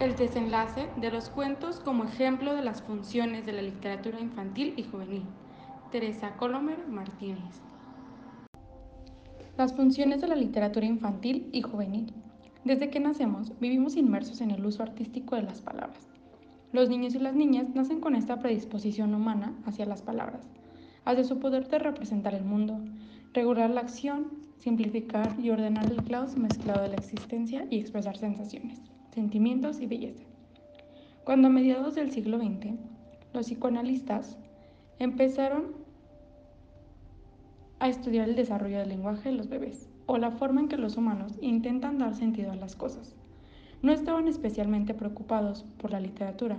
El desenlace de los cuentos como ejemplo de las funciones de la literatura infantil y juvenil. Teresa Colomer Martínez. Las funciones de la literatura infantil y juvenil. Desde que nacemos, vivimos inmersos en el uso artístico de las palabras. Los niños y las niñas nacen con esta predisposición humana hacia las palabras, hacia su poder de representar el mundo, regular la acción, simplificar y ordenar el caos mezclado de la existencia y expresar sensaciones, sentimientos y belleza. Cuando a mediados del siglo XX, los psicoanalistas empezaron a estudiar el desarrollo del lenguaje de los bebés o la forma en que los humanos intentan dar sentido a las cosas. No estaban especialmente preocupados por la literatura,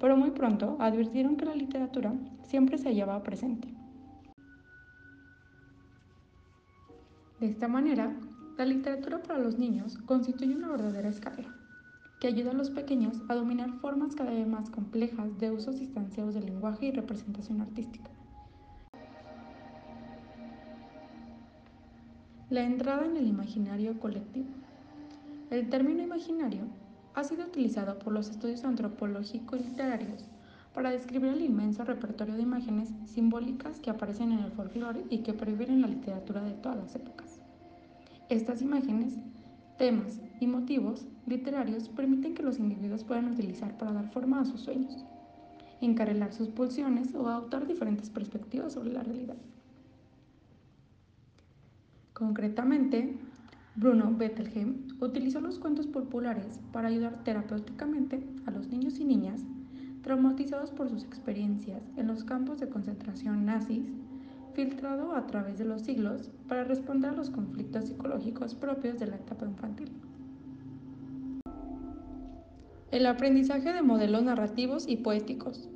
pero muy pronto advirtieron que la literatura siempre se hallaba presente. De esta manera, la literatura para los niños constituye una verdadera escalera, que ayuda a los pequeños a dominar formas cada vez más complejas de usos distanciados del lenguaje y representación artística. La entrada en el imaginario colectivo. El término imaginario ha sido utilizado por los estudios antropológicos y literarios para describir el inmenso repertorio de imágenes simbólicas que aparecen en el folclore y que perviven en la literatura de todas las épocas. Estas imágenes, temas y motivos literarios permiten que los individuos puedan utilizar para dar forma a sus sueños, encarrilar sus pulsiones o adoptar diferentes perspectivas sobre la realidad. Concretamente, Bruno Bettelheim utilizó los cuentos populares para ayudar terapéuticamente a los niños y niñas traumatizados por sus experiencias en los campos de concentración nazis, filtrado a través de los siglos para responder a los conflictos psicológicos propios de la etapa infantil. El aprendizaje de modelos narrativos y poéticos.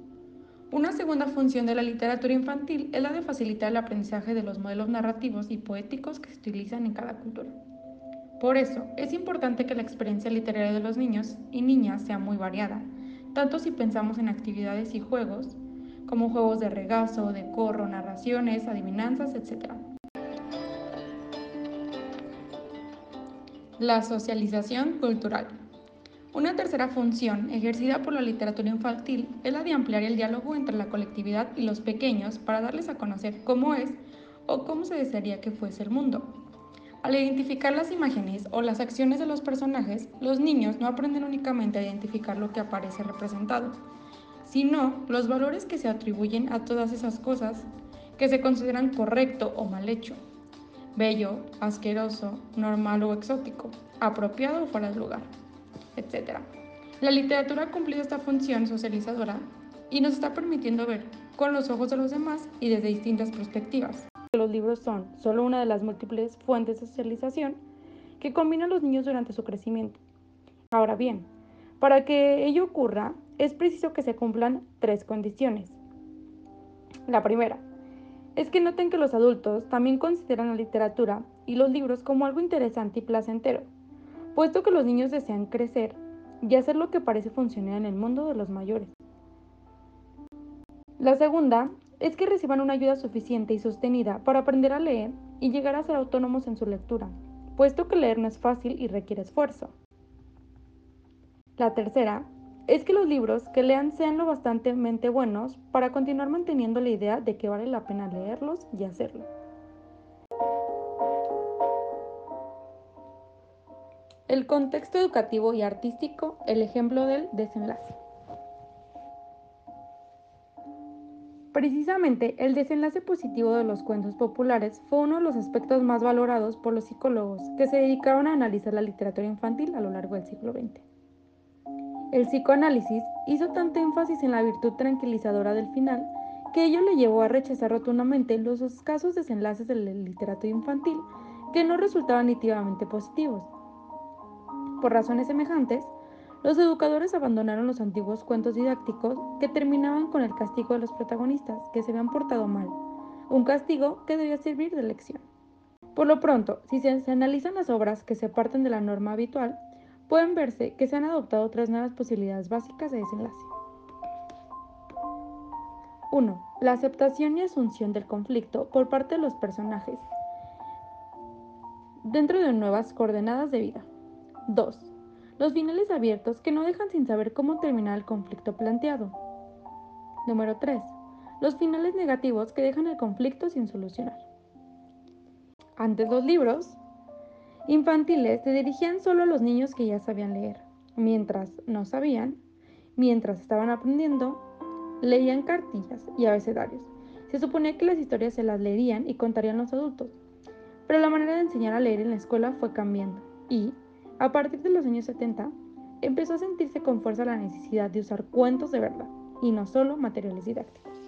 Una segunda función de la literatura infantil es la de facilitar el aprendizaje de los modelos narrativos y poéticos que se utilizan en cada cultura. Por eso, es importante que la experiencia literaria de los niños y niñas sea muy variada, tanto si pensamos en actividades y juegos, como juegos de regazo, de corro, narraciones, adivinanzas, etc. La socialización cultural. Una tercera función ejercida por la literatura infantil es la de ampliar el diálogo entre la colectividad y los pequeños para darles a conocer cómo es o cómo se desearía que fuese el mundo. Al identificar las imágenes o las acciones de los personajes, los niños no aprenden únicamente a identificar lo que aparece representado, sino los valores que se atribuyen a todas esas cosas que se consideran correcto o mal hecho, bello, asqueroso, normal o exótico, apropiado o fuera de lugar etc. La literatura ha cumplido esta función socializadora y nos está permitiendo ver con los ojos de los demás y desde distintas perspectivas. Los libros son solo una de las múltiples fuentes de socialización que combinan los niños durante su crecimiento. Ahora bien, para que ello ocurra, es preciso que se cumplan tres condiciones. La primera es que noten que los adultos también consideran la literatura y los libros como algo interesante y placentero, puesto que los niños desean crecer y hacer lo que parece funcionar en el mundo de los mayores. La segunda es que reciban una ayuda suficiente y sostenida para aprender a leer y llegar a ser autónomos en su lectura, puesto que leer no es fácil y requiere esfuerzo. La tercera es que los libros que lean sean lo bastante buenos para continuar manteniendo la idea de que vale la pena leerlos y hacerlo. El contexto educativo y artístico, el ejemplo del desenlace. Precisamente, el desenlace positivo de los cuentos populares fue uno de los aspectos más valorados por los psicólogos que se dedicaron a analizar la literatura infantil a lo largo del siglo XX. El psicoanálisis hizo tanto énfasis en la virtud tranquilizadora del final que ello le llevó a rechazar rotundamente los escasos desenlaces de la literatura infantil que no resultaban nítidamente positivos. Por razones semejantes, los educadores abandonaron los antiguos cuentos didácticos que terminaban con el castigo de los protagonistas que se habían portado mal, un castigo que debía servir de lección. Por lo pronto, si se, analizan las obras que se parten de la norma habitual, pueden verse que se han adoptado tres nuevas posibilidades básicas de desenlace. 1. La aceptación y asunción del conflicto por parte de los personajes dentro de nuevas coordenadas de vida. 2. Los finales abiertos que no dejan sin saber cómo terminar el conflicto planteado. Número 3. Los finales negativos que dejan el conflicto sin solucionar. Antes los libros infantiles se dirigían solo a los niños que ya sabían leer, mientras no sabían, mientras estaban aprendiendo, leían cartillas y abecedarios. Se suponía que las historias se las leerían y contarían los adultos, pero la manera de enseñar a leer en la escuela fue cambiando y, a partir de los años 70, empezó a sentirse con fuerza la necesidad de usar cuentos de verdad y no solo materiales didácticos.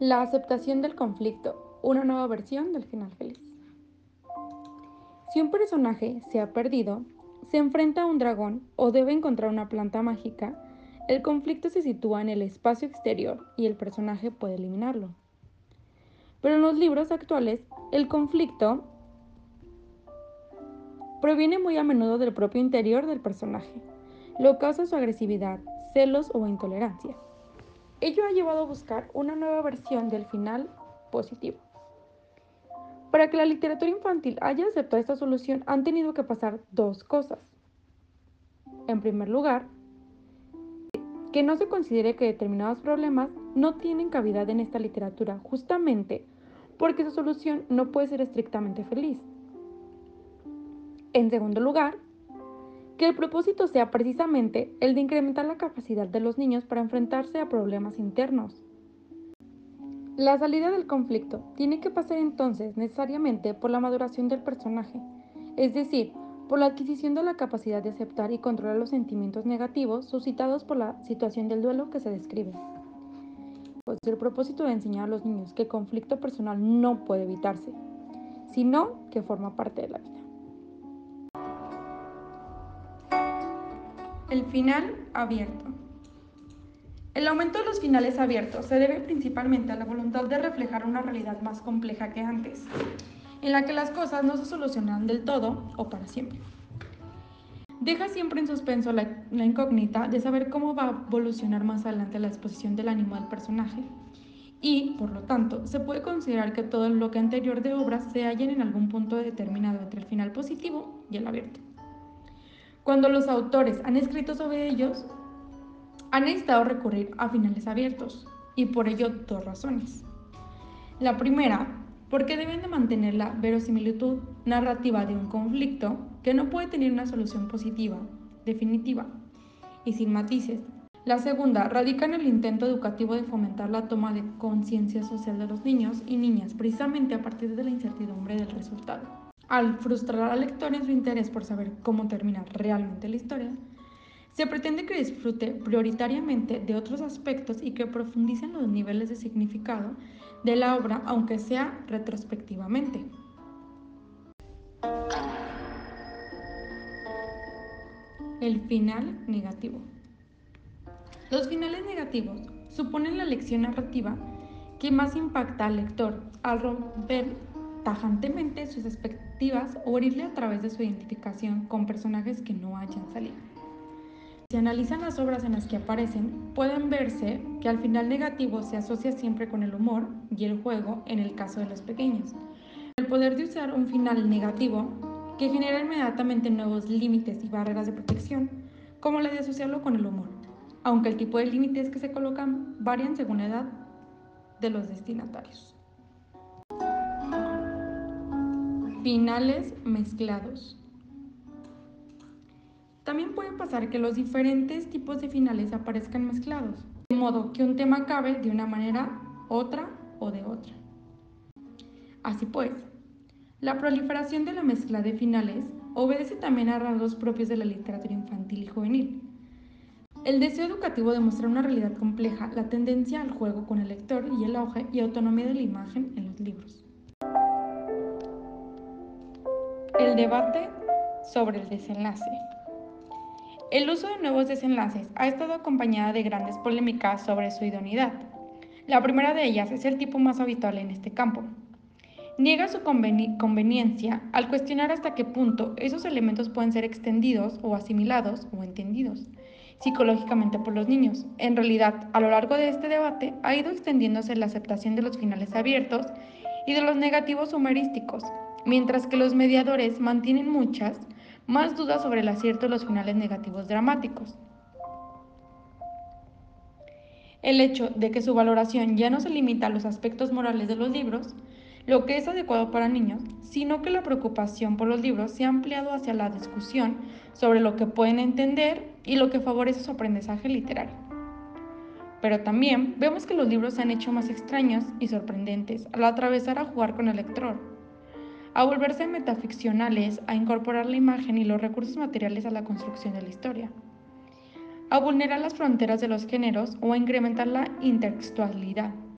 La aceptación del conflicto, una nueva versión del final feliz. Si un personaje se ha perdido, se enfrenta a un dragón o debe encontrar una planta mágica, el conflicto se sitúa en el espacio exterior y el personaje puede eliminarlo. Pero en los libros actuales, el conflicto proviene muy a menudo del propio interior del personaje, lo causa su agresividad, celos o intolerancia. Ello ha llevado a buscar una nueva versión del final positivo. Para que la literatura infantil haya aceptado esta solución han tenido que pasar dos cosas. En primer lugar, que no se considere que determinados problemas no tienen cavidad en esta literatura, justamente porque su solución no puede ser estrictamente feliz. En segundo lugar, que el propósito sea precisamente el de incrementar la capacidad de los niños para enfrentarse a problemas internos. La salida del conflicto tiene que pasar entonces necesariamente por la maduración del personaje, es decir, por la adquisición de la capacidad de aceptar y controlar los sentimientos negativos suscitados por la situación del duelo que se describe. Pues el propósito de enseñar a los niños que el conflicto personal no puede evitarse, sino que forma parte de la vida. El final abierto. El aumento de los finales abiertos se debe principalmente a la voluntad de reflejar una realidad más compleja que antes, en la que las cosas no se solucionan del todo o para siempre. Deja siempre en suspenso la, incógnita de saber cómo va a evolucionar más adelante la exposición del ánimo del personaje. Y, por lo tanto, se puede considerar que todo el bloque anterior de obras se hallen en algún punto determinado entre el final positivo y el abierto. Cuando los autores han escrito sobre ellos, han necesitado recurrir a finales abiertos, y por ello dos razones. La primera, porque deben de mantener la verosimilitud narrativa de un conflicto que no puede tener una solución positiva, definitiva y sin matices. La segunda radica en el intento educativo de fomentar la toma de conciencia social de los niños y niñas precisamente a partir de la incertidumbre del resultado al frustrar al lector en su interés por saber cómo termina realmente la historia, se pretende que disfrute prioritariamente de otros aspectos y que profundice en los niveles de significado de la obra, aunque sea retrospectivamente. El final negativo. Los finales negativos suponen la lección narrativa que más impacta al lector al romper tajantemente sus expectativas o herirle a través de su identificación con personajes que no hayan salido. Si analizan las obras en las que aparecen, pueden verse que al final negativo se asocia siempre con el humor y el juego en el caso de los pequeños. El poder de usar un final negativo que genera inmediatamente nuevos límites y barreras de protección, como la de asociarlo con el humor, aunque el tipo de límites que se colocan varían según la edad de los destinatarios. Finales mezclados. También puede pasar que los diferentes tipos de finales aparezcan mezclados, de modo que un tema acabe de una manera, otra o de otra. Así pues, la proliferación de la mezcla de finales obedece también a rasgos propios de la literatura infantil y juvenil. El deseo educativo de mostrar una realidad compleja, la tendencia al juego con el lector y el auge y autonomía de la imagen en los libros. El debate sobre el desenlace. El uso de nuevos desenlaces ha estado acompañada de grandes polémicas sobre su idoneidad. La primera de ellas es el tipo más habitual en este campo. Niega su conveniencia al cuestionar hasta qué punto esos elementos pueden ser extendidos o asimilados o entendidos psicológicamente por los niños. En realidad, a lo largo de este debate ha ido extendiéndose la aceptación de los finales abiertos y de los negativos humorísticos, mientras que los mediadores mantienen muchas más dudas sobre el acierto de los finales negativos dramáticos. El hecho de que su valoración ya no se limita a los aspectos morales de los libros, lo que es adecuado para niños, sino que la preocupación por los libros se ha ampliado hacia la discusión sobre lo que pueden entender y lo que favorece su aprendizaje literario. Pero también vemos que los libros se han hecho más extraños y sorprendentes al atravesar a jugar con el lector, a volverse metaficcionales, a incorporar la imagen y los recursos materiales a la construcción de la historia a vulnerar las fronteras de los géneros o a incrementar la intertextualidad.